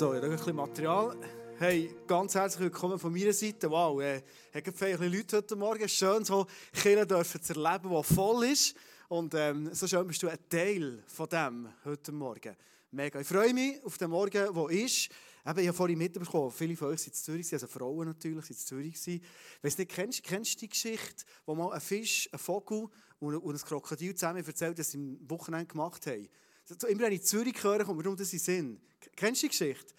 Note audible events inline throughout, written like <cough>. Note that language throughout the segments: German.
So, ich habe ein bisschen Material. Hey, ganz herzlich willkommen von meiner Seite. Wow, äh, habe viele Leute heute Morgen. Schön, so Kirche dürfen zu erleben, die voll ist. Und ähm, so schön bist du ein Teil von dem heute Morgen. Mega. Ich freue mich auf den Morgen, der ist. Eben, ich habe vorhin mitbekommen, viele von euch sind in Zürich, also Frauen natürlich, sind in Zürich. Weißt du, kennst, kennst du die Geschichte, wo mal ein Fisch, ein Vogel und ein Krokodil zusammen erzählt, dass sie am Wochenende gemacht haben? So, immer wenn ich in Zürich höre, kommt mir darum, dass sie sind. Kennst du die Geschichte?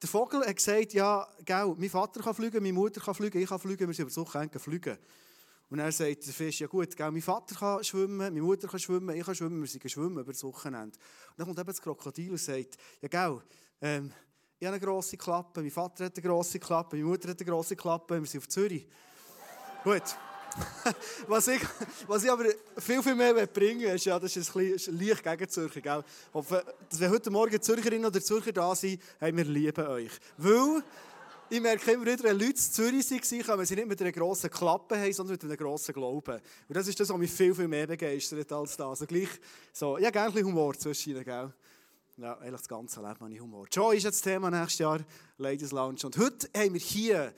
Der Vogel hat gesagt, ja, gell, mein Vater kann fliegen, meine Mutter kann fliegen, ich kann fliegen, wir sind über das Wochenende fliegen. Und er sagt der Fisch, ja gut, gell, mein Vater kann schwimmen, meine Mutter kann schwimmen, ich kann schwimmen, wir sind schwimmen über das Wochenende. Und dann kommt eben das Krokodil und sagt, ja gell, ähm, ich habe eine grosse Klappe, mein Vater hat eine grosse Klappe, meine Mutter hat eine grosse Klappe, wir sind auf Zürich. Gut. <laughs> was, ich, was ich aber viel, viel mehr bringen will, ist, ja, das ist ein bisschen leicht gegen Zürcher. Gell? Hoffe, dass wenn heute Morgen Zürcherinnen oder Zürcher da sind, hey, wir lieben euch. Weil ich merke immer wieder, wenn Leute in Zürich waren, kommen sie nicht mit einer grossen Klappe haben, sondern mit einem grossen Glauben. Und das ist das, was mich viel, viel mehr begeistert als das. Also gleich so, ja, gerne ein bisschen Humor zwischen gell? Ja, eigentlich das ganze Leben habe ich Humor. Joy ist jetzt das Thema nächstes Jahr, Ladies Lounge. Und heute haben wir hier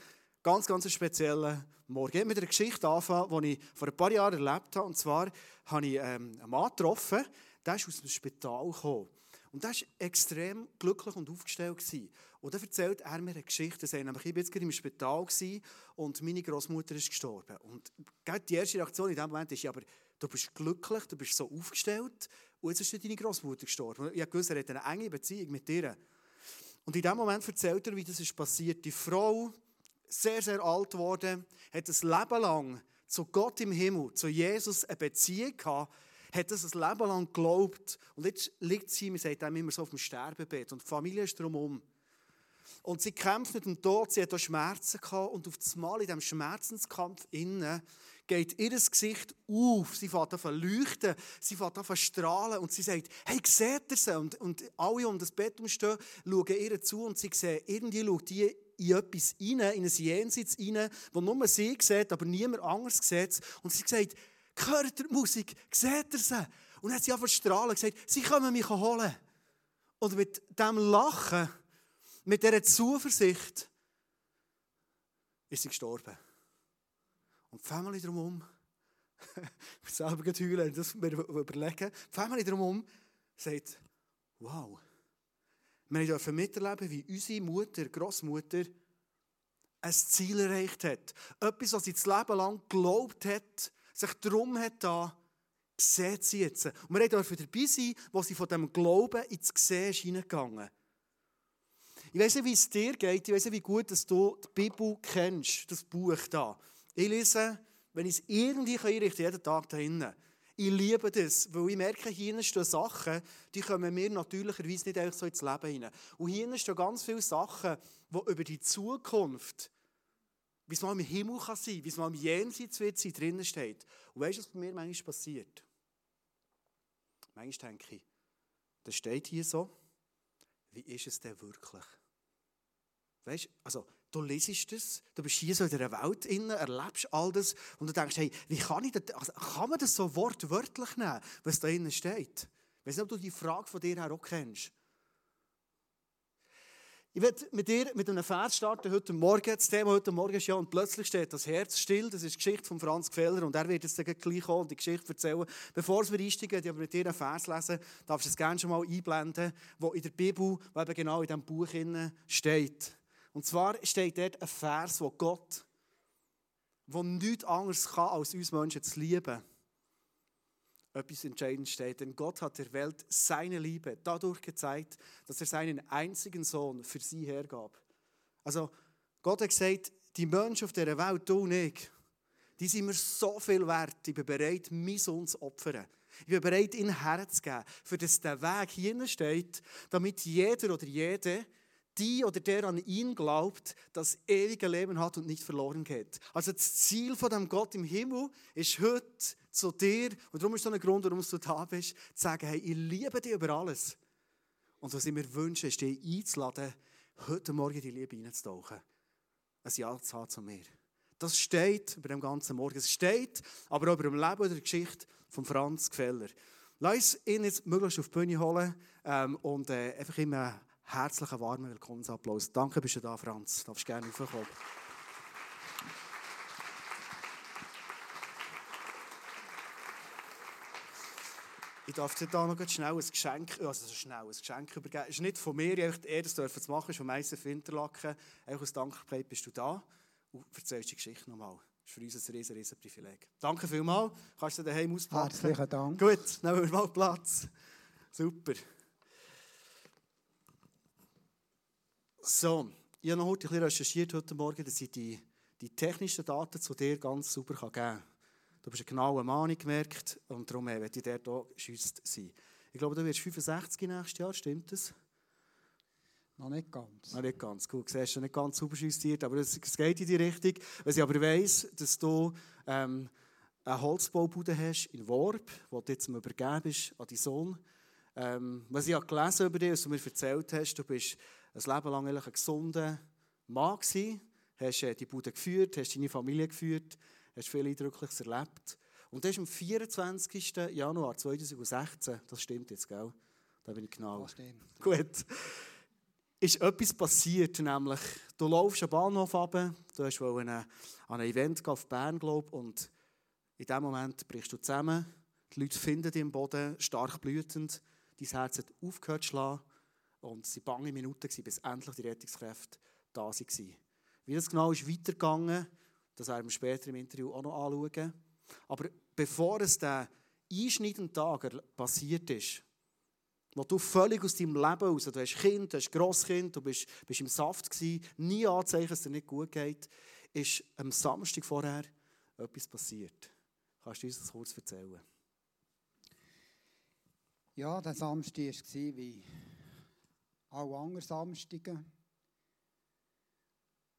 ganz, ganz speziellen Morgen. Ich möchte mit einer Geschichte anfangen, die ich vor ein paar Jahren erlebt habe. Und zwar habe ich ähm, einen Mann getroffen, der ist aus dem Spital gekommen. Und der war extrem glücklich und aufgestellt. Und dann erzählt er mir eine Geschichte. Er nämlich, ich war jetzt im Spital und meine Großmutter ist gestorben. Und die erste Reaktion in dem Moment ist, aber du bist glücklich, du bist so aufgestellt und jetzt ist deine Großmutter gestorben. Ich wusste, er hat eine enge Beziehung mit dir. Und in dem Moment erzählt er, wie das ist passiert. Die Frau, sehr, sehr alt geworden, hat ein Leben lang zu Gott im Himmel, zu Jesus eine Beziehung gehabt, hat das ein Leben lang geglaubt. Und jetzt liegt sie, man sagt immer so auf dem Sterbebett und die Familie ist drumherum. Und sie kämpft mit dem Tod, sie hat auch Schmerzen gehabt und auf das Mal in diesem Schmerzenskampf innen geht ihr Gesicht auf, sie fängt an zu leuchten, sie fängt an zu strahlen und sie sagt, hey, seht ihr sie? Und, und alle um das Bett umstehen, schauen ihr zu und sie sehen, irgendwie schaut die in etwas rein, in ein Jenseits rein, wo nur sie sieht, aber niemand anderes sieht. Und sie sagt, hört ihr die Musik? Seht ihr sie? Und dann hat sie einfach strahlen gesagt, sie können mich holen. Und mit dem Lachen, mit dieser Zuversicht, ist sie gestorben. Und die Family drumherum, ich <laughs> selber heulen, das mir überlegen, die Family drumherum sagt, wow, wir dürfen miterleben, wie unsere Mutter, Großmutter, ein Ziel erreicht hat. Etwas, was sie das Leben lang geglaubt hat, sich darum hat da, sieht sie jetzt. Und wir dürfen dabei sein, wo sie von dem Glauben ins Gesehen ist hineingegangen. Ich weiß nicht, wie es dir geht. Ich weiß nicht, wie gut dass du die Bibel kennst, das Buch da. Ich lese, wenn ich es irgendwie einrichten kann, jeden Tag da drinnen. Ich liebe das, weil ich merke, hier stehen Sachen, die kommen mir natürlicherweise nicht einfach so ins Leben hinein. Und hier stehen ganz viele Sachen, die über die Zukunft, wie es mal im Himmel kann sein, wie es mal im Jenseits wird sein, drinnen steht. Und weißt du, was bei mir manchmal passiert? Manchmal denke ich, das steht hier so, wie ist es denn wirklich? Weißt du, also Du lesest es, du bist hier so in der Welt innen, erlebst all das und du denkst, hey, wie kann ich das, also kann man das so wortwörtlich nehmen, was da innen steht? Ich weiß nicht, ob du die Frage von dir her auch kennst. Ich werde mit dir mit einem Vers starten heute Morgen. Das Thema heute Morgen ist ja, und plötzlich steht das Herz still. Das ist die Geschichte von Franz Gfeller und er wird jetzt gleich kommen und die Geschichte erzählen. Bevor wir einsteigen, ich mit dir einen Vers lesen, darfst du es gerne schon mal einblenden, wo in der Bibel, wo eben genau in diesem Buch steht. Und zwar steht dort ein Vers, wo Gott, wo nichts anderes kann, als uns Menschen zu lieben, etwas entscheidend steht. Denn Gott hat der Welt seine Liebe dadurch gezeigt, dass er seinen einzigen Sohn für sie hergab. Also Gott hat gesagt, die Menschen auf dieser Welt, du und ich, die sind mir so viel wert, ich bin bereit, mein Sohn zu opfern. Ich bin bereit, ihn herzugeben, für das der Weg hier steht, damit jeder oder jede die oder der an ihn glaubt, das ewige Leben hat und nicht verloren geht. Also das Ziel von dem Gott im Himmel ist heute zu dir, und darum ist so ein Grund, warum du da bist, zu sagen, hey, ich liebe dich über alles. Und was ich mir wünsche, ist, dich einzuladen, heute Morgen die Liebe reinzutauchen. Ein Ja zu haben zu mir. Das steht über dem ganzen Morgen. Es steht aber auch über dem Leben oder der Geschichte von Franz Gfeller. Lass ihn jetzt möglichst auf die Bühne holen ähm, und äh, einfach immer herzlichen, warmen Willkommensapplaus. Danke, bist du da, Franz. Du darfst gerne aufkommen. Ich darf dir da noch schnell ein Geschenk, also schnell ein Geschenk übergeben. Es ist nicht von mir, ich eher das dürfen zu machen, ist von Meister Finterlaken. Einfach aus Dankbarkeit bist du da und erzählst die Geschichte nochmal. Das ist für uns ein riesen, riesen Privileg. Danke vielmals. Kannst du daheim auspacken? Herzlichen Dank. Gut, nehmen wir mal Platz. Super. So, ich habe noch heute ein bisschen recherchiert heute Morgen, dass ich die, die technischen Daten zu dir ganz super geben kann. Du bist eine genaue Mann, gemerkt, und darum werde ich dir hier geschützt sein. Ich glaube, du wirst 65 nächstes Jahr, stimmt das? Noch nicht ganz. Noch nicht ganz, gut. Du siehst, nicht ganz super justiert, aber es, geht in die Richtung. Wenn ich aber weiss, dass du ähm, eine Holzbaubude hast in Worb, die du jetzt übergeben bist an deinen Sohn. Ähm, was ich habe gelesen über dich, was du mir erzählt hast, du bist ein Leben lang ein gesunder Mann gewesen, hast äh, die Bude geführt, hast deine Familie geführt, hast viel Eindrückliches erlebt. Und das ist am 24. Januar 2016, das stimmt jetzt, gell? Da bin ich genau. Das stimmt. Gut. Ist etwas passiert, nämlich du laufst am Bahnhof runter, du hast an ein Event auf Bern, glaube und in dem Moment brichst du zusammen, die Leute finden dich im Boden, stark blütend, dein Herz hat aufgehört zu schlagen und es waren bange Minuten, bis endlich die Rettungskräfte da waren. Wie das genau ist weitergegangen, das werden wir später im Interview auch noch anschauen. Aber bevor es der einschneidende Tag passiert ist, wo du völlig aus deinem Leben raus, du hast Kind, du hast Grosskind, du bist, bist im Saft gewesen, nie Anzeichen, dass es dir nicht gut geht, ist am Samstag vorher etwas passiert. Kannst du uns das kurz erzählen? Ja, der Samstag war wie alle anderen Samstage.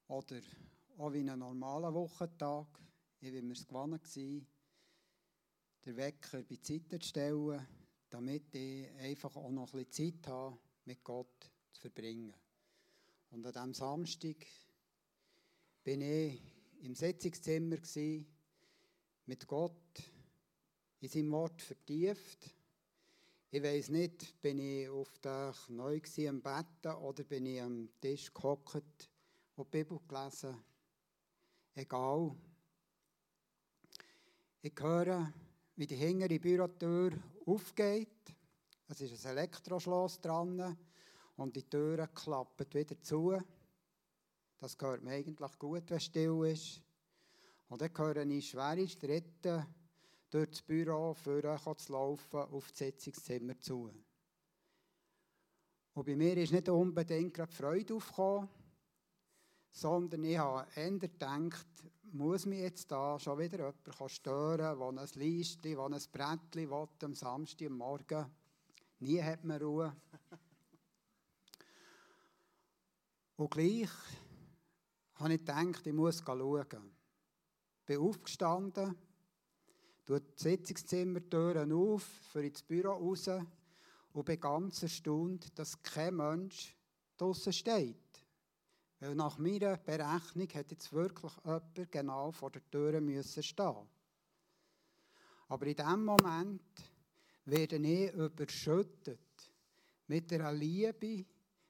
Oder auch wie einen normalen Wochentag. Ich war mir es gewohnt, den Wecker bei Zeit zu stellen, damit ich einfach auch noch ein bisschen Zeit habe, mit Gott zu verbringen. Und an diesem Samstag bin ich im Sitzungszimmer mit Gott in seinem Wort vertieft. Ich weiß nicht, bin ich auf der neu am Betten oder bin ich am Tisch gehockt und die Bibel gelesen. Egal. Ich höre, wie die hintere Bürotür aufgeht. Es ist ein Elektroschloss dran und die Tür klappt wieder zu. Das gehört mir eigentlich gut, wenn es still ist. Und dann höre ich schwere Schritte durch das Büro vorher zu laufen, auf das Sitzungszimmer zu. Und bei mir ist nicht unbedingt gerade Freude aufgekommen, sondern ich habe eher gedacht, muss mich jetzt da schon wieder jemand stören, der ein Leistchen, der ein Brettchen will, am Samstagmorgen. Nie hat man Ruhe. Und gleich habe ich gedacht, ich muss schauen. Ich bin aufgestanden, tue die Sitzungszimmertüren auf, für ins Büro raus und bin ganz erstaunt, dass kein Mensch draußen steht. Weil nach meiner Berechnung hätte jetzt wirklich jemand genau vor der Tür müssen stehen. Aber in diesem Moment werde ich überschüttet mit einer Liebe,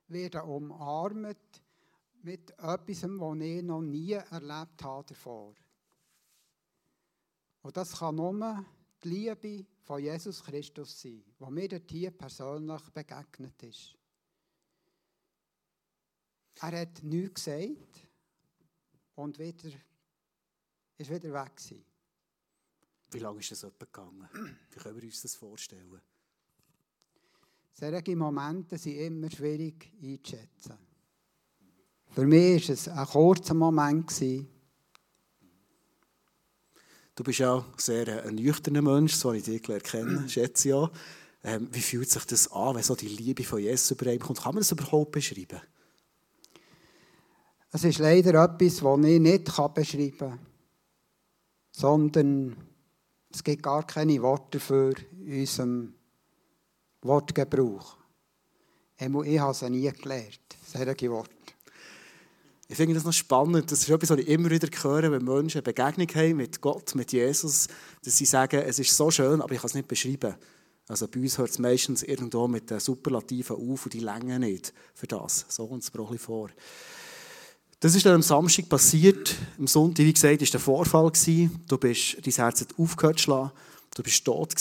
werde umarmt mit etwas, was ich noch nie erlebt habe davor. Und das kann nur die Liebe von Jesus Christus sein, die mir dort hier persönlich begegnet ist. Er hat nichts gesagt und wieder, ist wieder weg gewesen. Wie lange ist das gegangen? Wie können wir uns das vorstellen? Solche Momente sind immer schwierig einzuschätzen. Für mich war es ein kurzer Moment. Gewesen, Du bist ja sehr äh, ein nüchterner Mensch, so wie ich dich gelernt kenne, <clears throat> schätze ich auch. Ähm, wie fühlt sich das an, wenn so die Liebe von Jesus über einen kommt? Kann man das überhaupt beschreiben? Es ist leider etwas, das ich nicht beschreiben kann, sondern es gibt gar keine Worte dafür in unserem Wortgebrauch. Ich habe sie nie gelernt, solche Worte. Ich finde das noch spannend. Das ist etwas, was ich immer wieder höre, wenn Menschen eine Begegnung haben mit Gott, mit Jesus, dass sie sagen, es ist so schön, aber ich kann es nicht beschreiben. Also bei uns hört es meistens irgendwo mit den Superlativen auf und die Länge nicht für das. So kommt es mir vor. Das ist dann am Samstag passiert. Am Sonntag, wie gesagt, war der Vorfall. Du bist, dein Herz hat aufgehört zu. Du bist tot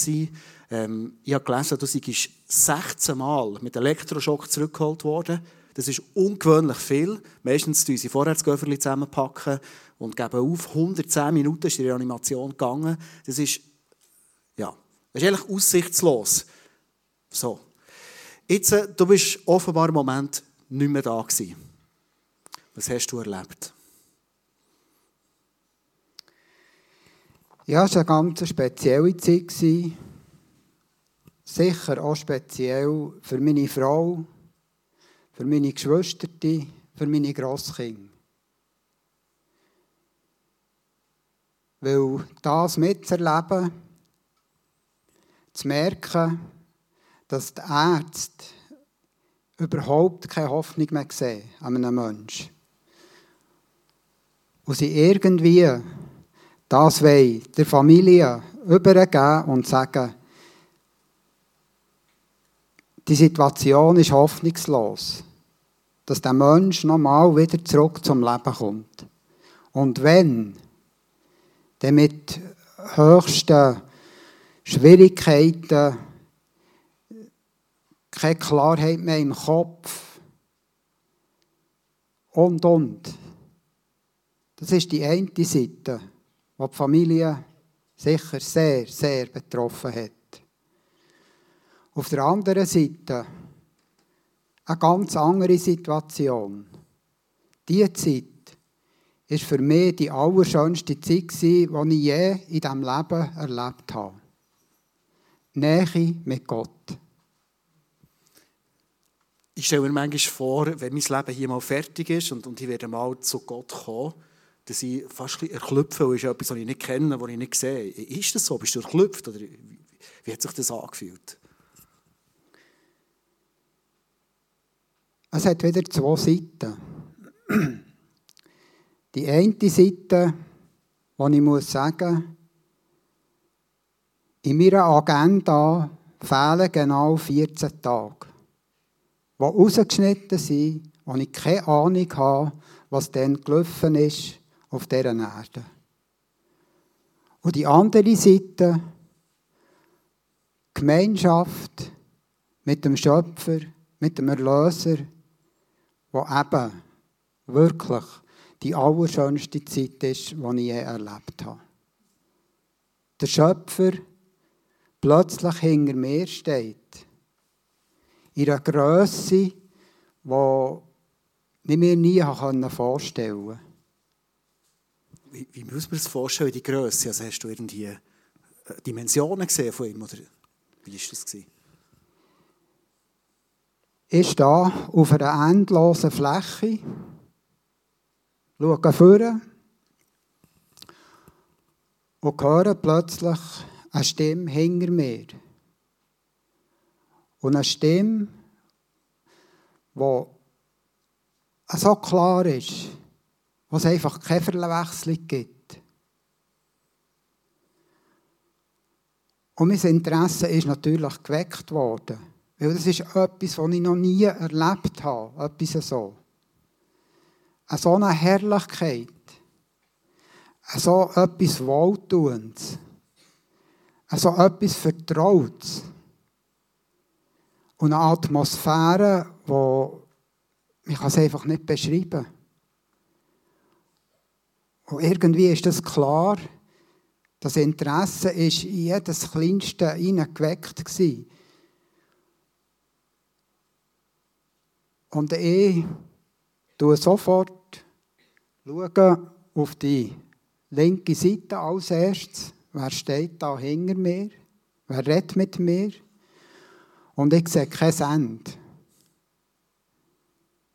Ähm, ich habe gelesen, du seist 16 Mal mit Elektroschock zurückgeholt worden. Das ist ungewöhnlich viel. Meistens vorher das Göfferli zusammenpacken und geben auf. 110 Minuten ist die Reanimation gegangen. Das ist, ja, das ist eigentlich aussichtslos. So. Jetzt, äh, du bist offenbar im Moment nicht mehr da gewesen. Was hast du erlebt? Ja, es war eine ganz spezielle Zeit. Sicher auch speziell für meine Frau, für meine Geschwister, für meine Grosskinder. Weil das mitzuerleben, zu merken, dass die Ärzte überhaupt keine Hoffnung mehr sehen an einem Menschen. Und sie irgendwie das wollen der Familie übergeben und sagen, die Situation ist hoffnungslos, dass der Mensch nochmal wieder zurück zum Leben kommt. Und wenn, dann mit höchsten Schwierigkeiten, keine Klarheit mehr im Kopf und, und. Das ist die eine Seite, die die Familie sicher sehr, sehr betroffen hat. Auf der anderen Seite eine ganz andere Situation. Diese Zeit war für mich die allerschönste Zeit, die ich je in diesem Leben erlebt habe. Nähe mit Gott. Ich stelle mir manchmal vor, wenn mein Leben hier mal fertig ist und, und ich werde mal zu Gott kommen, dass ich fast ein erklüpfe, weil es etwas, was ich nicht kenne, was ich nicht sehe. Ist das so? Bist du erklüpft? Oder wie hat sich das angefühlt? Es hat wieder zwei Seiten. Die eine Seite, die ich muss sagen, in meiner Agenda fehlen genau 14 Tage, die rausgeschnitten sind, wo ich keine Ahnung habe, was dann gelaufen ist auf dieser Erde. Und die andere Seite, Gemeinschaft mit dem Schöpfer, mit dem Erlöser, wo eben wirklich die allerschönste Zeit ist, die ich je erlebt habe. Der Schöpfer plötzlich hinter mir steht. In einer Größe, die ich mir nie vorstellen konnte. Wie, wie muss man das vorstellen, die Größe? Also hast du irgendwie äh, Dimensionen gesehen von ihm? Oder wie war das? Gewesen? Ich stehe auf einer endlosen Fläche, schaue vor und höre plötzlich eine Stimme hinter mir. Und eine Stimme, die so klar ist, wo es einfach keine Verwechslung gibt. Und mein Interesse ist natürlich geweckt worden. Weil das ist etwas, was ich noch nie erlebt habe. Etwas so. Eine so eine Herrlichkeit. So etwas Wohltuendes. So etwas Vertrautes. Und eine Atmosphäre, die ich es einfach nicht beschreiben kann. Und irgendwie ist das klar, das Interesse ist in jedes Kleinste hineingeweckt. Und ich schaue sofort schaue auf die linke Seite als erstes. Wer steht da hinter mir? Wer redet mit mir? Und ich sehe kein Ende.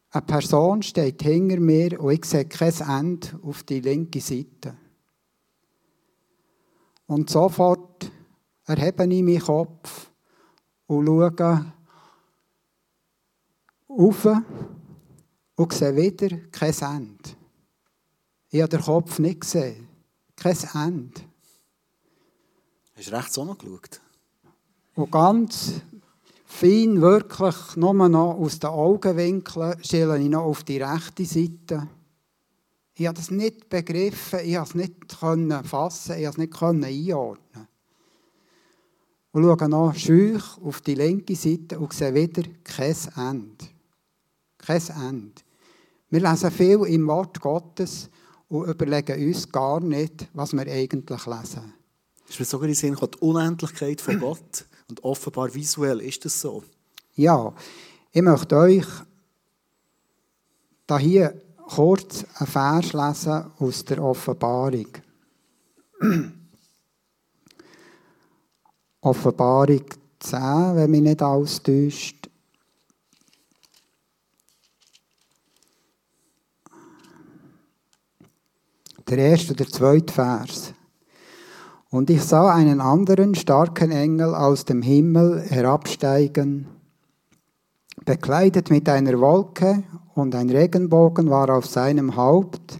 Eine Person steht hinter mir und ich sehe kein Ende auf die linke Seite. Und sofort erhebe ich meinen Kopf und schaue auf und sehe wieder kein Ende. Ich habe den Kopf nicht gesehen. Kein Ende. Hast du rechts auch noch geschaut? Und ganz fein, wirklich nur noch aus den Augenwinkeln, stelle ich noch auf die rechte Seite. Ich habe das nicht begriffen, ich konnte es nicht fassen, ich konnte es nicht einordnen. Und schaue noch schüch auf die linke Seite und sehe wieder kein Ende. Kein Ende. Wir lesen viel im Wort Gottes und überlegen uns gar nicht, was wir eigentlich lesen. Ist mir sogar in Sinn die Unendlichkeit von Gott und offenbar visuell ist das so. Ja, ich möchte euch da hier kurz einen Vers lesen aus der Offenbarung. <clears throat> Offenbarung 10, wenn mich nicht alles täuscht. Der erste und der zweite Vers. Und ich sah einen anderen starken Engel aus dem Himmel herabsteigen, bekleidet mit einer Wolke, und ein Regenbogen war auf seinem Haupt,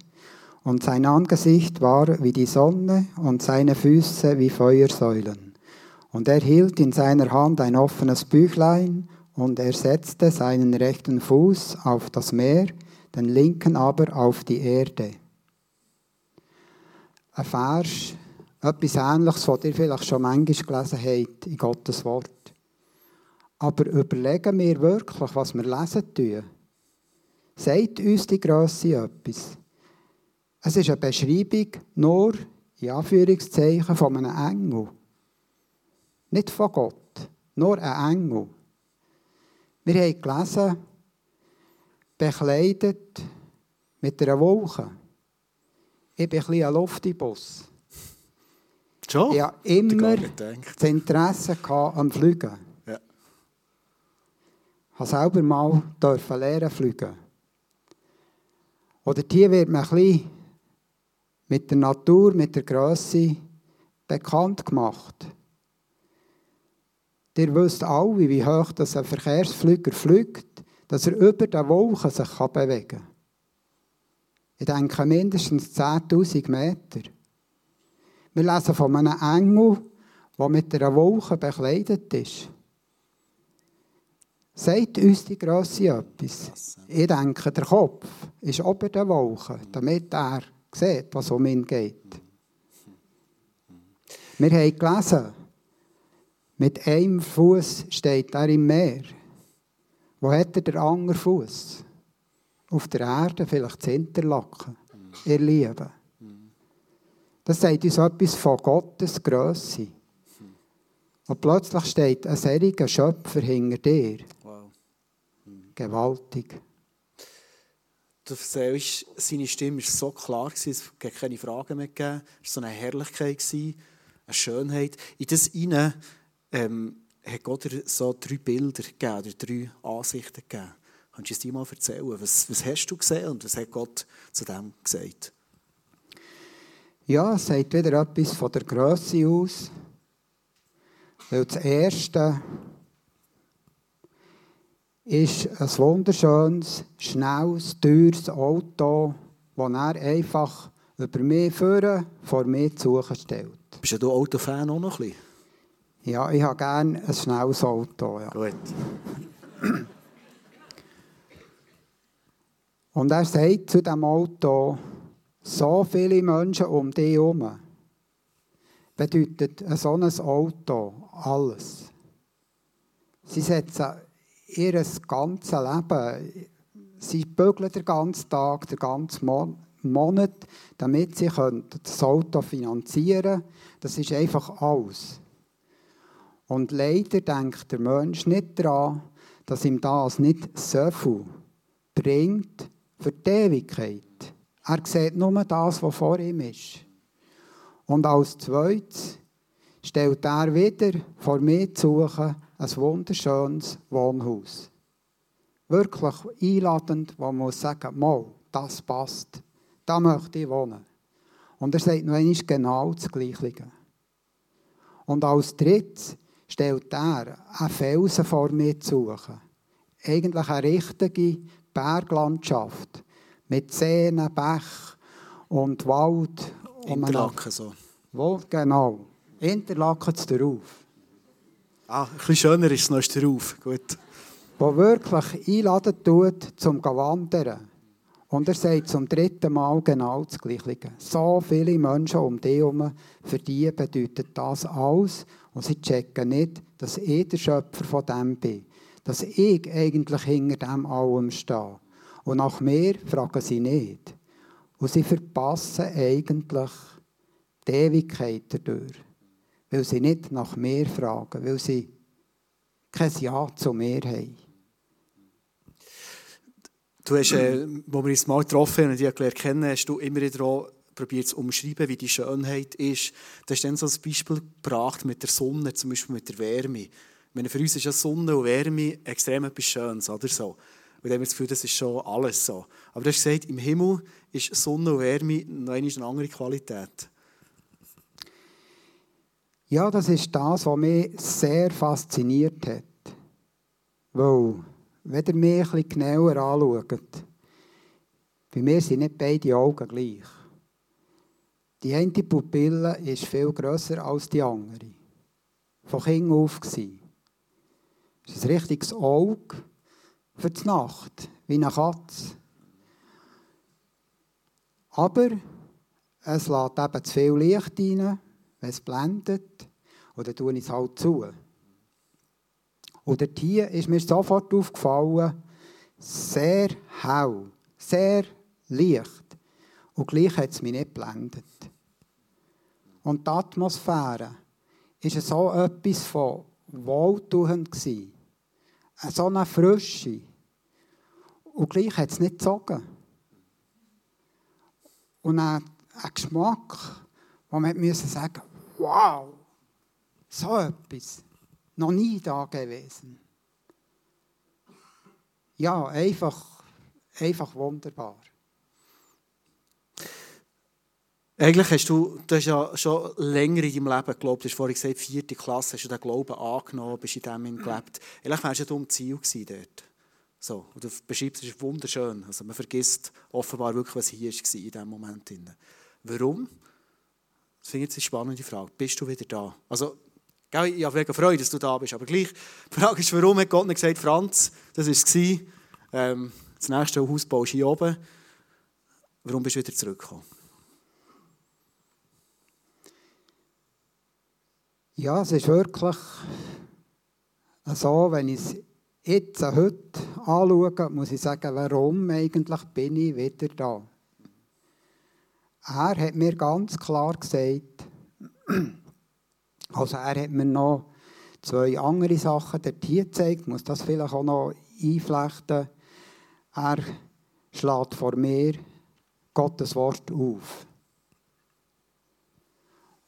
und sein Angesicht war wie die Sonne, und seine Füße wie Feuersäulen. Und er hielt in seiner Hand ein offenes Büchlein, und er setzte seinen rechten Fuß auf das Meer, den linken aber auf die Erde. Ein Vers, etwas Ähnliches, was ihr vielleicht schon manchmal gelesen habt in Gottes Wort. Aber überlegen wir wirklich, was wir lesen tun. Sagt uns die Größe etwas? Es ist eine Beschreibung nur, in Anführungszeichen, von einem Engel. Nicht von Gott, nur ein Engel. Wir haben gelesen, bekleidet mit einer Wolke. Ich bin ein bisschen ein Luftibus. Schon? Ich hatte immer das Interesse am Fliegen. Ja. Ich durfte selber mal lernen fliegen. Oder hier wird man ein bisschen mit der Natur, mit der Größe bekannt gemacht. Ihr wisst alle, wie hoch das ein Verkehrsflüger fliegt, dass er über den Wolken sich bewegen kann. Ich denke mindestens 10.000 Meter. Wir lesen von einem Engel, der mit einer Wolke bekleidet ist. Sagt uns die Größe etwas? Ich denke, der Kopf ist über der Wolke, damit er sieht, was um ihn geht. Wir haben gelesen, mit einem Fuß steht er im Meer. Wo hat er den anderen Fuß? Auf der Erde, vielleicht zu Interlaken. Ihr Lieben. Das sagt uns etwas von Gottes Größe. Und plötzlich steht ein solcher Schöpfer hinter dir. Wow. Gewaltig. Du erzählst, seine Stimme war so klar, es gab keine Fragen mehr. Gegeben. Es war so eine Herrlichkeit, eine Schönheit. In das hinein ähm, hat Gott dir so drei Bilder gegeben, oder drei Ansichten gegeben. Kannst du es dir mal erzählen? Was, was hast du gesehen und was hat Gott zu dem gesagt? Ja, es sagt wieder etwas von der Größe aus. Weil das Erste ist ein wunderschönes, schnelles, teures Auto, das er einfach über mich führen, vor mir zu suchen stellt. Bist du Autofan auch noch ein bisschen? Ja, ich habe gerne ein schnelles Auto. Ja. Gut. Und er sagt zu diesem Auto, so viele Menschen um dich herum bedeutet ein Auto alles. Sie setzen ihr ganzes Leben, sie bügeln den ganzen Tag, den ganzen Monat, damit sie das Auto finanzieren können. Das ist einfach alles. Und leider denkt der Mensch nicht daran, dass ihm das nicht so viel bringt für die Ewigkeit. Er sieht nur das, was vor ihm ist. Und als zweites stellt er wieder vor mir zu suchen ein wunderschönes Wohnhaus. Wirklich einladend, wo man muss sagen, mal, das passt. Da möchte ich wohnen. Und er sagt noch einmal genau das Gleiche. Und als drittes stellt er einen Felsen vor mir zu suchen. Eigentlich eine richtige Berglandschaft mit Seen, Bach und Wald. Interlaken so. Wo, genau. Interlaken darauf. Ah, ein bisschen schöner ist es noch Ruf. Gut. Wo wirklich einladen tut, zum zu wandern. Und er sagt zum dritten Mal genau das Gleiche. So viele Menschen um dich herum, für die bedeutet das alles. Und sie checken nicht, dass ich der Schöpfer von dem bin. Dass ich eigentlich hinter dem allem stehe. Und nach mir fragen sie nicht. Und sie verpassen eigentlich die Ewigkeit dadurch. Weil sie nicht nach mir fragen, weil sie kein Ja zu mir haben. Du hast, äh, wir uns mal getroffen haben und dich kennen, hast du immer wieder auch probiert zu umschreiben, wie die Schönheit ist. Du hast dann so ein Beispiel gebracht mit der Sonne, zum Beispiel mit der Wärme. Meine, für uns ist ja Sonne und Wärme extrem etwas Schönes, oder so. Und dann haben wir das Gefühl, das ist schon alles so. Aber du hast gesagt, im Himmel ist Sonne und Wärme noch eine andere Qualität. Ja, das ist das, was mich sehr fasziniert hat. Weil wenn ihr mich etwas genauer anschaut, bei mir sind nicht beide Augen gleich. Die eine Pupille ist viel grösser als die andere. Von Kind auf. Das ist ein richtiges Auge für die Nacht, wie eine Katze. Aber es lässt eben zu viel Licht rein, wenn es blendet, oder tue ich es halt zu. Und hier ist mir sofort aufgefallen, sehr hell, sehr leicht. Und gleich hat es mich nicht geblendet. Und die Atmosphäre war so etwas von wohltuend. So eine Frische. Und gleich hat es nicht gezogen. Und ein, ein Geschmack, wo man müssen sagen wow, so etwas noch nie da gewesen. Ja, einfach, einfach wunderbar. Eigentlich hast du, du hast ja schon länger in deinem Leben geglaubt, du hast vorhin gesagt, vierte Klasse, hast du den Glauben angenommen, bist in dem gelebt. Eigentlich wärst du ja Ziel gewesen dort. So, und du beschreibst es wunderschön. Also man vergisst offenbar wirklich, was hier war in diesem Moment. Warum? Das finde ich eine spannende Frage. Bist du wieder da? Also ich habe mega Freude, dass du da bist. Aber gleich, die Frage ist, warum hat Gott nicht gesagt, Franz, das war es, ähm, das nächste Haus baust hier oben. Warum bist du wieder zurückgekommen? Ja, es ist wirklich so, wenn ich es jetzt, heute anschaue, muss ich sagen, warum eigentlich bin ich wieder da. Er hat mir ganz klar gesagt, also er hat mir noch zwei andere Sachen dort hier gezeigt, muss das vielleicht auch noch einflechten. Er schlägt vor mir Gottes Wort auf.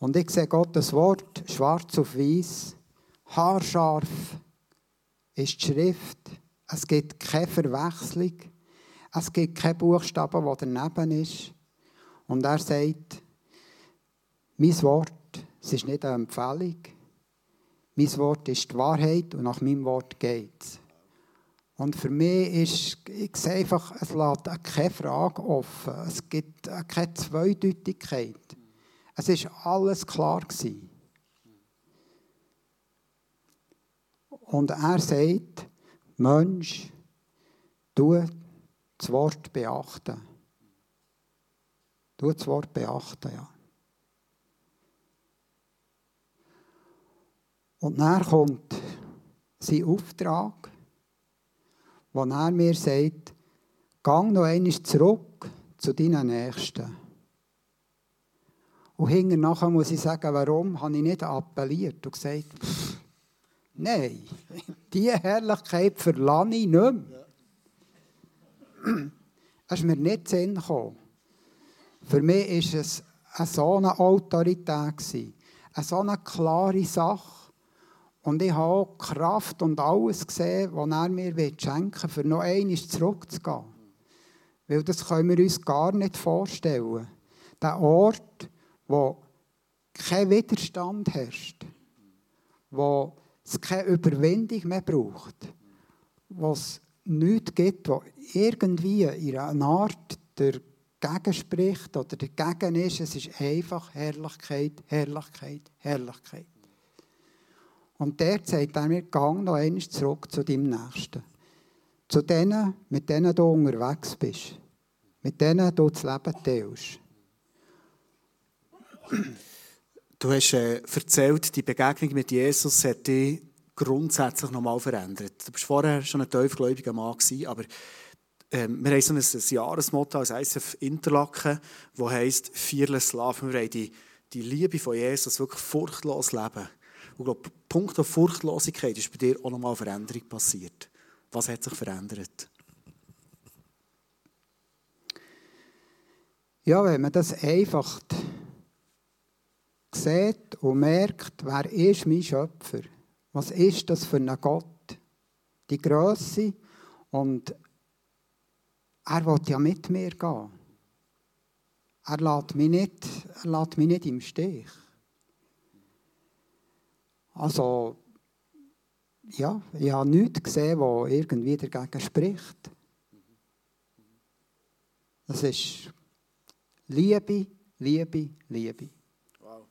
Und ich sehe Gottes Wort schwarz auf weiß, haarscharf ist die Schrift. Es gibt keine Verwechslung. Es gibt keine Buchstaben, der daneben ist. Und er sagt, mein Wort es ist nicht eine Empfehlung. Mein Wort ist die Wahrheit und nach meinem Wort geht es. Und für mich ist, ich sehe einfach, es lässt keine Frage offen. Es gibt keine Zweideutigkeit. Es ist alles klar gewesen. Und er sagt, Mensch, du das Wort beachten. Du das Wort beachten, ja. Und dann kommt sein Auftrag, wo er mir sagt, gang noch einmal zurück zu deinen Nächsten. Und hinterher nachher muss ich sagen, warum habe ich nicht appelliert und gesagt, pff, nein, <laughs> diese Herrlichkeit verlange ich nicht mehr. <clears throat> Es ist mir nicht Sinn gekommen. Für mich war es eine so eine Autorität, eine so eine klare Sache, und ich habe auch Kraft und alles gesehen, was er mir schenken will, für noch einmal zurückzugehen. Weil das können wir uns gar nicht vorstellen. Der Ort, wo kein Widerstand herrscht, wo es keine Überwindung mehr braucht, wo es nichts gibt, wo irgendwie in einer Art dagegen spricht oder dagegen ist. Es ist einfach Herrlichkeit, Herrlichkeit, Herrlichkeit. Und der sagt er mir, gang noch einmal zurück zu deinem Nächsten. Zu denen, mit denen du unterwegs bist. Mit denen du das Leben teilst. Du hast äh, erzählt, die Begegnung mit Jesus hat dich grundsätzlich nochmal verändert. Du warst vorher schon ein tiefgläubiger Mann, gewesen, aber ähm, wir haben so ein, ein Jahresmotto als ISF Interlaken, das heisst «Fearless Love». Wir haben die, die Liebe von Jesus wirklich furchtlos leben. Und ich glaube, Punkt auf Furchtlosigkeit ist bei dir auch nochmal Veränderung passiert. Was hat sich verändert? Ja, wenn man das einfach sieht und merkt, wer ist mein Schöpfer? Was ist das für ein Gott? Die Größe und er will ja mit mir gehen. Er lässt mich nicht, er lässt mich nicht im Stich. Also, ja, ich habe nichts gesehen, was irgendwie dagegen spricht. Das ist Liebe, Liebe, Liebe. Wow.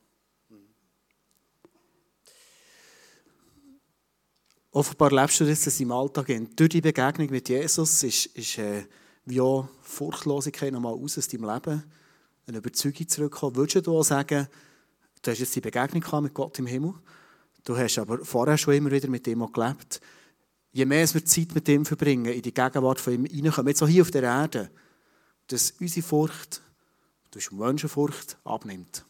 Offenbar lebst du das im Alltag. Durch die Begegnung mit Jesus ist, ist äh, wie Furchtlosigkeit nochmal aus aus deinem Leben, eine Überzeugung zurückkommen. Würdest du auch sagen, du hast jetzt die Begegnung mit Gott im Himmel, du hast aber vorher schon immer wieder mit ihm gelebt. Je mehr wir Zeit mit ihm verbringen, in die Gegenwart von ihm hineinkommen, jetzt auch hier auf der Erde, dass unsere Furcht, durch Menschenfurcht abnimmt.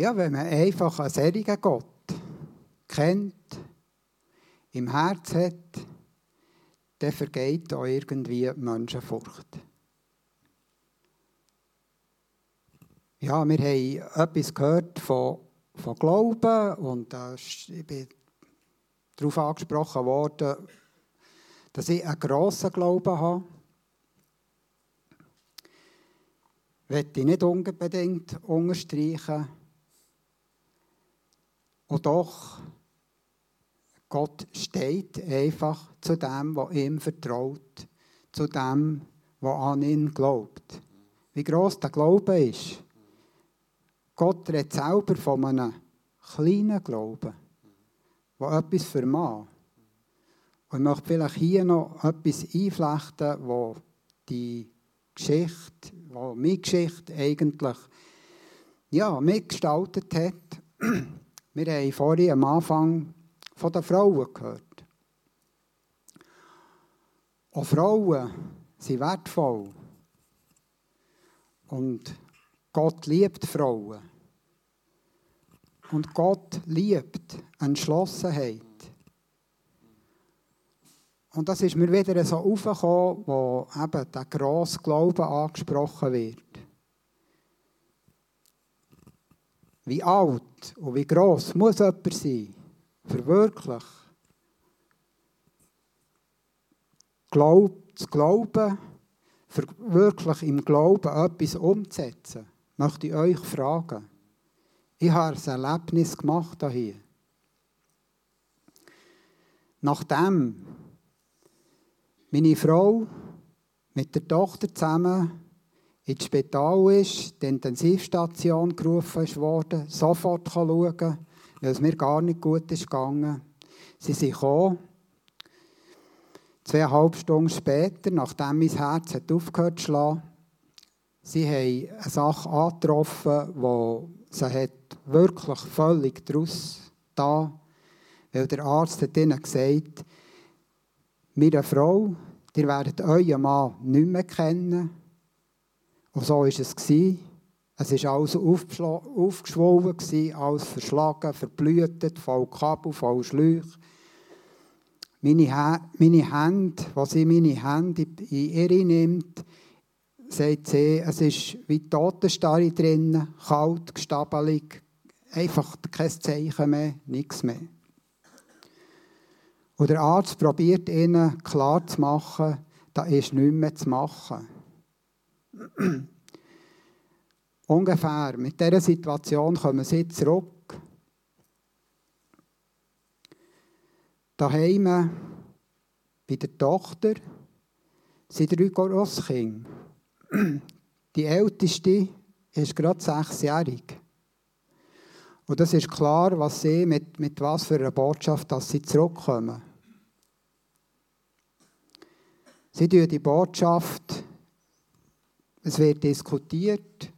Ja, wenn man einfach einen solchen Gott kennt, im Herz hat, dann vergeht auch irgendwie Menschenfurcht. Ja, wir haben etwas gehört von, von Glauben und äh, ich bin darauf angesprochen worden, dass ich einen grossen Glauben habe. Möchte ich nicht unbedingt unterstreichen. Und doch Gott steht einfach zu dem, was ihm vertraut, zu dem, was an ihn glaubt. Wie groß der Glaube ist. Gott redet selber von einem kleinen Glauben, der etwas vermag. Und ich möchte vielleicht hier noch etwas einflechten, wo die Geschichte, wo meine Geschichte eigentlich ja, mitgestaltet hat. Wir haben vorhin am Anfang von den Frauen gehört. Auch Frauen sind wertvoll. Und Gott liebt Frauen. Und Gott liebt Entschlossenheit. Und das ist mir wieder so aufgekommen, wo eben der grosse Glaube angesprochen wird. Wie alt und wie gross muss jemand sein? für Glaub, zu glauben, für wirklich im Glauben etwas umzusetzen, möchte ich euch fragen. Ich habe ein Erlebnis gemacht hier. Nachdem meine Frau mit der Tochter zusammen ins Spital ist, die Intensivstation gerufen wurde, sofort schauen weil es mir gar nicht gut ist gegangen. Sie sind gekommen, zweieinhalb Stunden später, nachdem mein Herz hat aufgehört zu schlagen. Sie haben eine Sache angetroffen, die sie hat wirklich völlig daraus da, weil der Arzt hat ihnen gesagt, meine Frau, ihr werdet euren Mann nicht mehr kennen. Und so war es. Es war alles aufgeschwollen, alles verschlagen, verblühtet, voll Kabel, voll Schläuche. Meine, meine Hände, was sie meine Hände in ihre nimmt, sagt sie, es ist wie Totenstarre drin, kalt, gestabelig, einfach kein Zeichen mehr, nichts mehr. Und der Arzt probiert ihnen klarzumachen, da ist nichts mehr zu machen. Ungefähr mit dieser Situation kommen sie zurück. Daheim bei der Tochter sind drei Grosskinder. Die älteste ist gerade sechsjährig. Und das ist klar, was sie mit, mit was für einer Botschaft, dass sie zurückkommen. Sie tun die Botschaft, es wird diskutiert,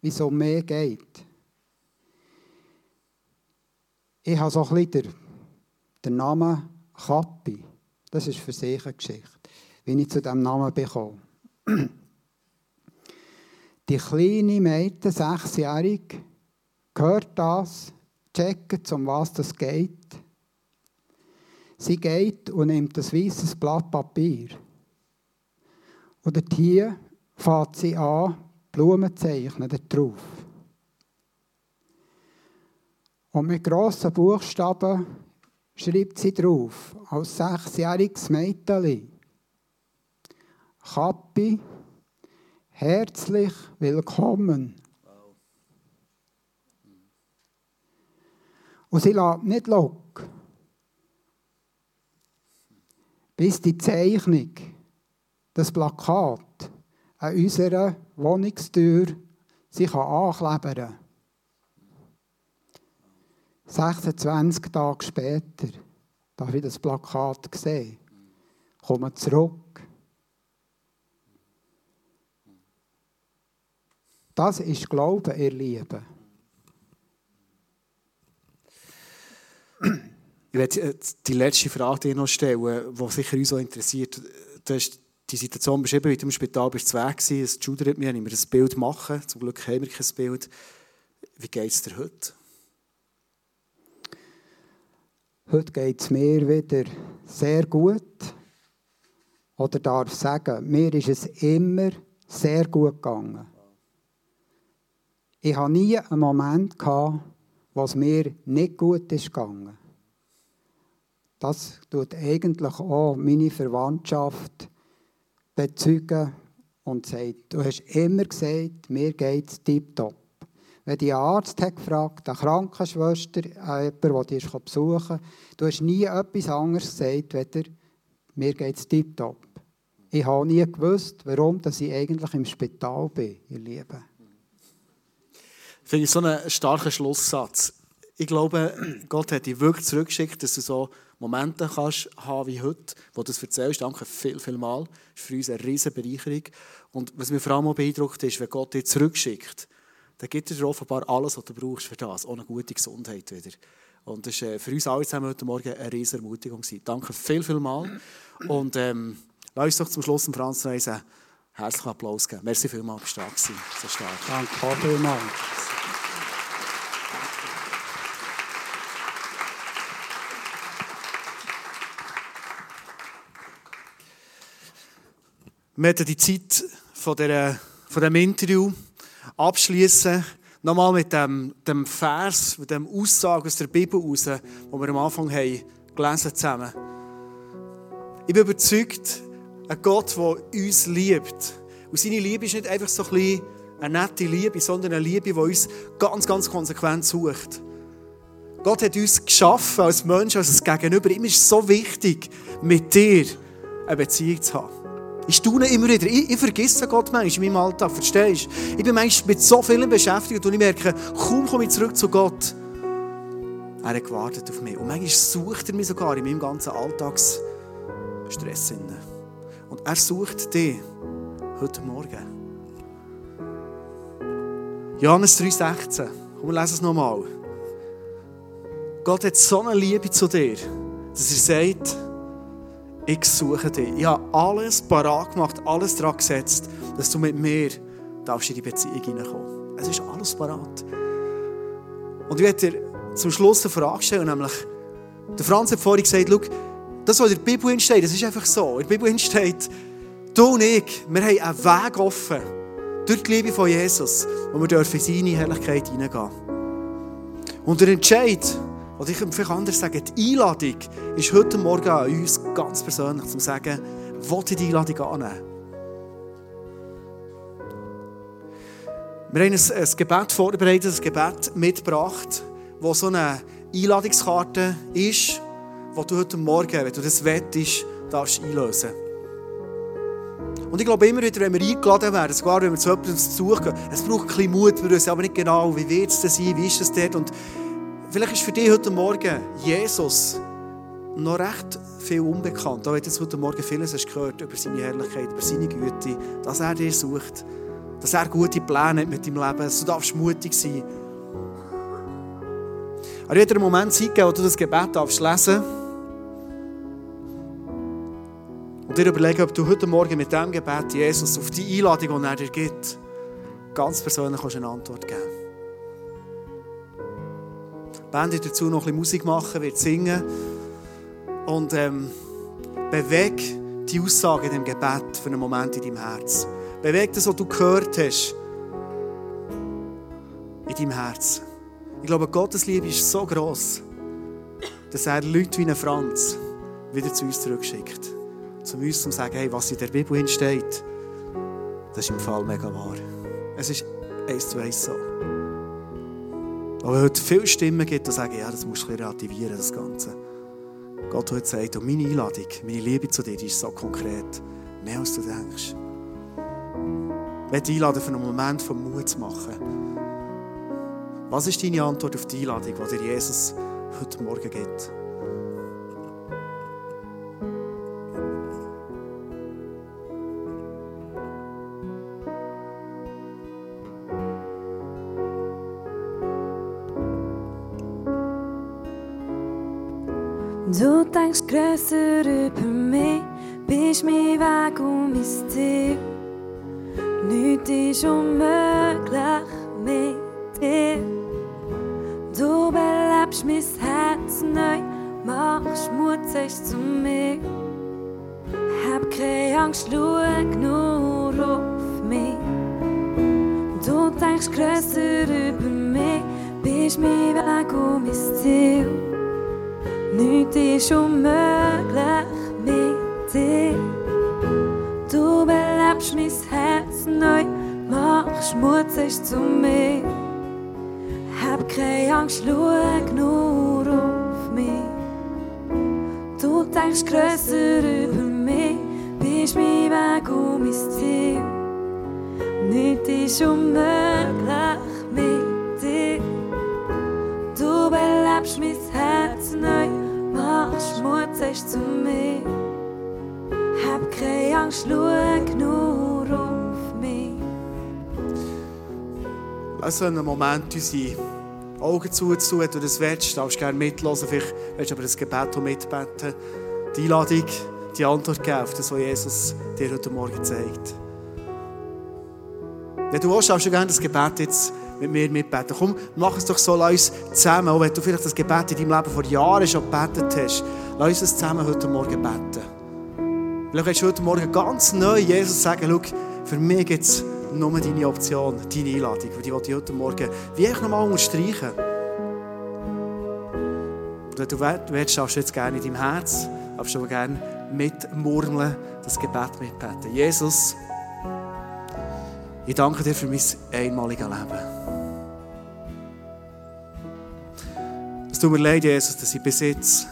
wie es um mehr geht. Ich habe so ein bisschen den, Namen Kappi. Das ist für sich eine Geschichte, wie ich zu diesem Namen bekomme. <clears throat> Die kleine Mädchen, sechsjährig, hört das, checkt, um was das geht. Sie geht und nimmt das weißes Blatt Papier. Und hier fängt sie an, Blumen zu zeichnen drauf. Und mit grossen Buchstaben schreibt sie drauf, als sechsjähriges Mädchen. Kappi, herzlich willkommen. Und sie lässt nicht lock, bis die Zeichnung, das Plakat an unserer Wohnungstür anklebern kann. 26 Tage später darf ich das Plakat sehen. Komme zurück. Das ist Glauben, ihr Lieben. Ich werde äh, die letzte Frage noch stellen, die sicher uns auch interessiert. Du hast die Situation beschrieben, wie du im Spital bist zu Weg Es schudert mir, ich mir ein Bild machen. Zum Glück haben wir kein Bild. Wie geht es dir heute? Heute geht es mir wieder sehr gut. Oder darf sagen, mir ist es immer sehr gut gegangen. Ich hatte nie einen Moment, gehabt, was mir nicht gut ist gegangen. Das tut eigentlich auch meine Verwandtschaft bezeugen und sagt, du hast immer gesagt, mir geht es tiptop. Wenn die Arzt hat gefragt, eine Krankenschwester, jemand, der dich besuchen du hast nie etwas anderes gesagt, weder mir geht es tiptop. Ich habe nie gewusst, warum dass ich eigentlich im Spital bin, ihr Lieben. Finde ich so einen starken Schlusssatz. Ich glaube, <clears throat> Gott hat dich wirklich zurückgeschickt, dass du so Momente kannst haben wie heute, wo du das erzählst. Danke viel, viel mal. Das ist für uns eine riesige Bereicherung. Und was mich vor allem auch beeindruckt ist, wenn Gott dich zurückschickt, dann gibt er dir offenbar alles, was du brauchst für das. Eine gute Gesundheit wieder. Und das war äh, für uns alle zusammen heute Morgen eine riesige Ermutigung. Danke viel, viel mal. Und ähm, lass uns doch zum Schluss Franz einen herzlichen Applaus geben. Merci vielmals, bist du da gewesen. So stark. Danke vielmals. Wir werden die Zeit von, der, von diesem Interview abschließen. Nochmal mit dem, dem Vers, mit dem Aussage aus der Bibel raus, wo wir am Anfang haben gelesen zusammen. Ich bin überzeugt, ein Gott, der uns liebt. Und seine Liebe ist nicht einfach so ein bisschen eine nette Liebe, sondern eine Liebe, die uns ganz, ganz konsequent sucht. Gott hat uns geschaffen als Mensch, als Gegenüber. Ihm ist es so wichtig, mit dir eine Beziehung zu haben. Ich staune immer wieder. Ich, ich vergesse Gott manchmal in meinem Alltag. Verstehst du? Ich bin manchmal mit so vielen beschäftigt und ich merke, kaum komme ich zurück zu Gott. Er hat gewartet auf mich. Und manchmal sucht er mich sogar in meinem ganzen Alltagsstress. Und er sucht dich heute Morgen. Johannes 3,16. Komm, wir lesen es nochmal. Gott hat so eine Liebe zu dir, dass er sagt, ich suche dich. Ich habe alles parat gemacht, alles daran gesetzt, dass du mit mir darfst in die Beziehung hineinkommen. Es ist alles parat. Und ich werde dir zum Schluss eine Frage stellen, nämlich, der Franz hat vorhin gesagt, schau, das, was in der Bibel steht, das ist einfach so. In der Bibel steht, du und ich, wir haben einen Weg offen, durch die Liebe von Jesus, wo wir dürfen in seine Herrlichkeit hineingehen. Und der Entscheid, oder ich könnte vielleicht anders sagen, die Einladung ist heute Morgen an uns ganz persönlich, zu sagen, wollte ich die Einladung annehmen? Wir haben ein, ein Gebet vorbereitet, ein Gebet mitgebracht, wo so eine Einladungskarte ist, die du heute Morgen, wenn du das wettest, darfst einlösen. Und ich glaube immer wieder, wenn wir eingeladen werden, sogar wenn wir zu jemandem suchen, es braucht ein bisschen Mut, wir wissen aber nicht genau, wie wird es sein, wie ist es dort. Und vielleicht ist für dich heute Morgen Jesus noch recht viel unbekannt. Auch wenn du jetzt heute Morgen vieles hast gehört über seine Herrlichkeit, über seine Güte, dass er dir sucht, dass er gute Pläne hat mit deinem Leben, dass du darfst mutig sein. Aber einen Moment Zeit geben, wo du das Gebet darfst lesen. Und dir überlegen, ob du heute Morgen mit diesem Gebet Jesus auf die Einladung, die er dir gibt, ganz persönlich eine Antwort geben. Die Band dazu noch ein bisschen Musik machen, wird singen und ähm, beweg die Aussage in dem Gebet für einen Moment in deinem Herz. Beweg das, was du gehört hast, in deinem Herz. Ich glaube, Gottes Liebe ist so groß, dass er Leute wie einen Franz wieder zu uns zurückschickt. Zu uns, um zu sagen, hey, was in der Bibel steht, das ist im Fall mega wahr. Es ist eins zu eins so. Aber heute viele Stimmen gibt, die sagen, ja, das musst du relativieren, das Ganze. Gott hat gesagt, und meine Einladung, meine Liebe zu dir, die ist so konkret. Mehr als du denkst. Ich möchte einladen, für einen Moment von Mut zu machen. Was ist deine Antwort auf die Einladung, die dir Jesus heute Morgen gibt? Machst Mut, sagst zu mir. Hab keine Angst, schau nur auf mich. Du denkst größer über mich, bist mein Weg und mein Ziel. Nichts ist unmöglich mit dir. Du belebst mein Herz neu, machst Mut, sagst zu mir. Hab keine Angst, schau nur Lass so einen Moment unsere Augen zuzutun, wenn du das willst. Du darfst gerne mithören, vielleicht willst du aber das Gebet mitbeten. Die Einladung, die Antwort geben auf das, was Jesus dir heute Morgen zeigt. Wenn du willst, darfst du gerne das Gebet jetzt mit mir mitbeten. Komm, mach es doch so, lass uns zusammen, auch wenn du vielleicht das Gebet in deinem Leben vor Jahren schon gebetet hast, lass uns zusammen heute Morgen beten. Vielleicht willst du heute Morgen ganz neu Jesus sagen, schau, für mich gibt es nur deine Option, deine Einladung, die will ich heute Morgen wie ich nochmal unterstreichen. Und wenn du willst, darfst du jetzt gerne in deinem Herz, aber gerne mitmurmeln, das Gebet mitbeten. Jesus, ich danke dir für mein einmaliges Leben. Es tut mir leid, Jesus, dass ich bis jetzt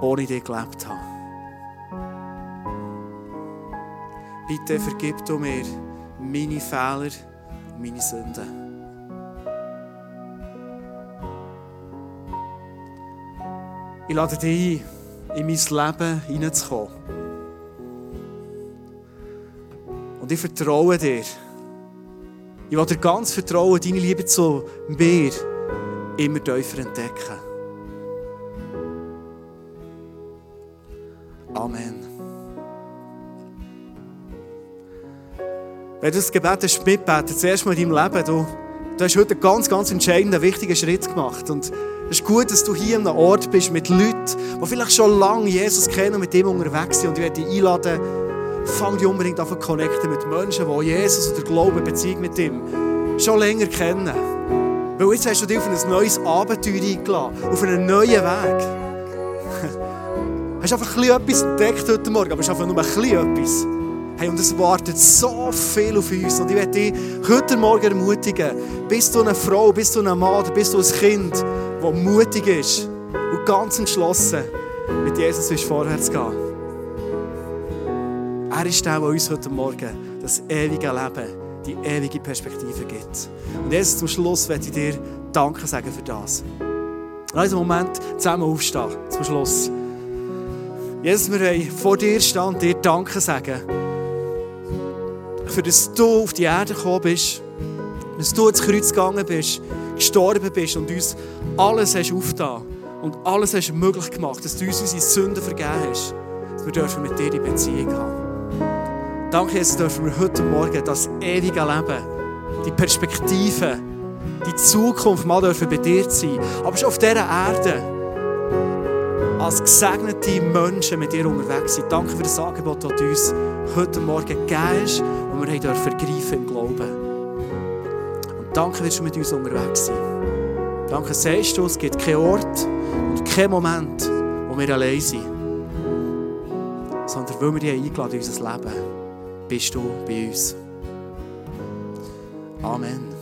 ohne dich gelebt habe. Bitte vergib du mir meine Fehler und meine Sünden. Ich lade dich ein, in mein Leben hineinzukommen. Und ich vertraue dir. Ich will dir ganz vertrauen, deine Liebe zu mir immer tiefer entdecken. Wenn du das Gebet hast mitbeten, zuerst mal in deinem Leben, du, du hast heute einen ganz, ganz entscheidenden, wichtigen Schritt gemacht. Und es ist gut, dass du hier an einem Ort bist mit Leuten, die vielleicht schon lange Jesus kennen und mit ihm unterwegs sind. Und ich werde dich einladen, fang dich unbedingt an zu connecten mit Menschen, die Jesus oder Glauben, Beziehung mit ihm schon länger kennen. Weil jetzt hast du dich auf ein neues Abenteuer eingeladen, auf einen neuen Weg. <laughs> hast einfach ein bisschen etwas entdeckt heute Morgen, aber es ist einfach nur ein bisschen etwas. Hey, und es wartet so viel auf uns. Und ich werde dich heute Morgen ermutigen, bist du eine Frau, bist du ein Mann bist du ein Kind, das mutig ist und ganz entschlossen mit Jesus ist vorwärts gehen. Er ist der, der uns heute Morgen das ewige Leben, die ewige Perspektive gibt. Und jetzt zum Schluss werde ich dir Danke sagen für das. Lass uns einen Moment zusammen aufstehen, zum Schluss. Jesus, wir wollen vor dir stehen und dir Danke sagen. Für das du auf die Erde gekommen bist, dass du ins Kreuz gegangen bist, gestorben bist und uns alles hast aufgetan und alles hast möglich gemacht, dass du uns unsere Sünden vergeben hast, dass wir dürfen mit dir die Beziehung haben. Danke, Jesus, dürfen wir heute Morgen das ewige Leben, die Perspektive, die Zukunft mal dürfen bei dir sein, aber schon auf dieser Erde als gesegnete Menschen mit dir unterwegs sind. Danke für das Angebot, das du uns heute Morgen gegeben hast und wir dürfen vergreifen im Glauben. Und danke, dass du mit uns unterwegs sein. Danke, sagst du, es gibt keinen Ort und keinen Moment, wo wir allein sind. Sondern weil wir dich eingeladen in unser Leben, bist du bei uns. Amen.